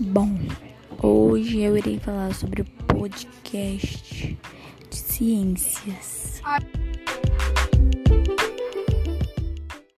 Bom, hoje eu irei falar sobre o podcast de ciências.